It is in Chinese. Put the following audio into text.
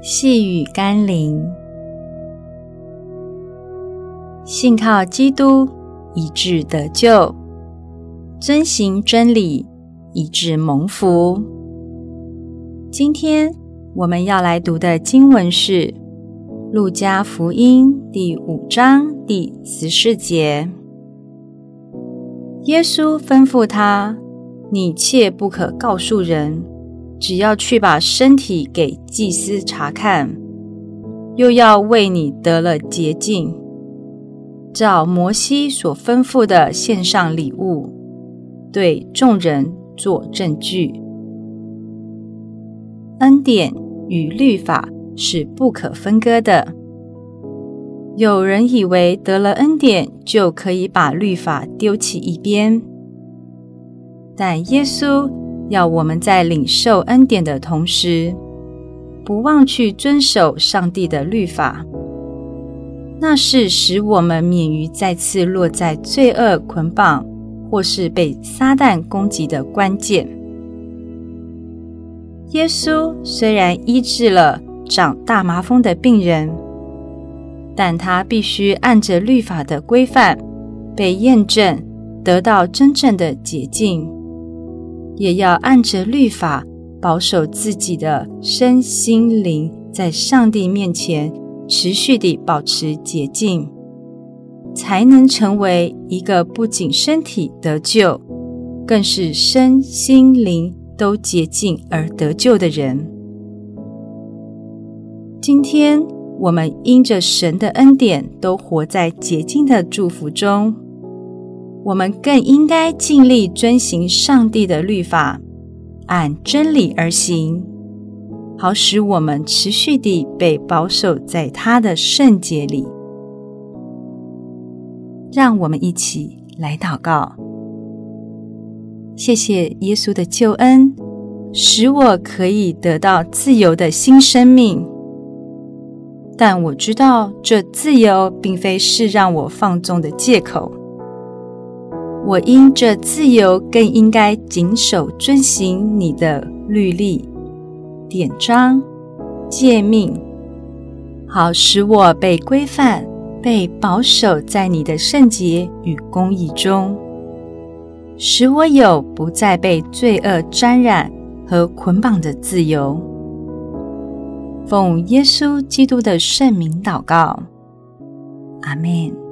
细雨甘霖，信靠基督，以致得救；遵行真理，以致蒙福。今天我们要来读的经文是《路加福音》第五章第十四节。耶稣吩咐他：“你切不可告诉人。”只要去把身体给祭司查看，又要为你得了洁净，照摩西所吩咐的献上礼物，对众人作证据。恩典与律法是不可分割的。有人以为得了恩典就可以把律法丢弃一边，但耶稣。要我们在领受恩典的同时，不忘去遵守上帝的律法，那是使我们免于再次落在罪恶捆绑，或是被撒旦攻击的关键。耶稣虽然医治了长大麻风的病人，但他必须按着律法的规范被验证，得到真正的洁净。也要按着律法保守自己的身心灵，在上帝面前持续地保持洁净，才能成为一个不仅身体得救，更是身心灵都洁净而得救的人。今天我们因着神的恩典，都活在洁净的祝福中。我们更应该尽力遵行上帝的律法，按真理而行，好使我们持续地被保守在他的圣洁里。让我们一起来祷告：谢谢耶稣的救恩，使我可以得到自由的新生命。但我知道，这自由并非是让我放纵的借口。我因着自由，更应该谨守遵行你的律例、典章、诫命，好使我被规范、被保守在你的圣洁与公义中，使我有不再被罪恶沾染和捆绑的自由。奉耶稣基督的圣名祷告，阿们。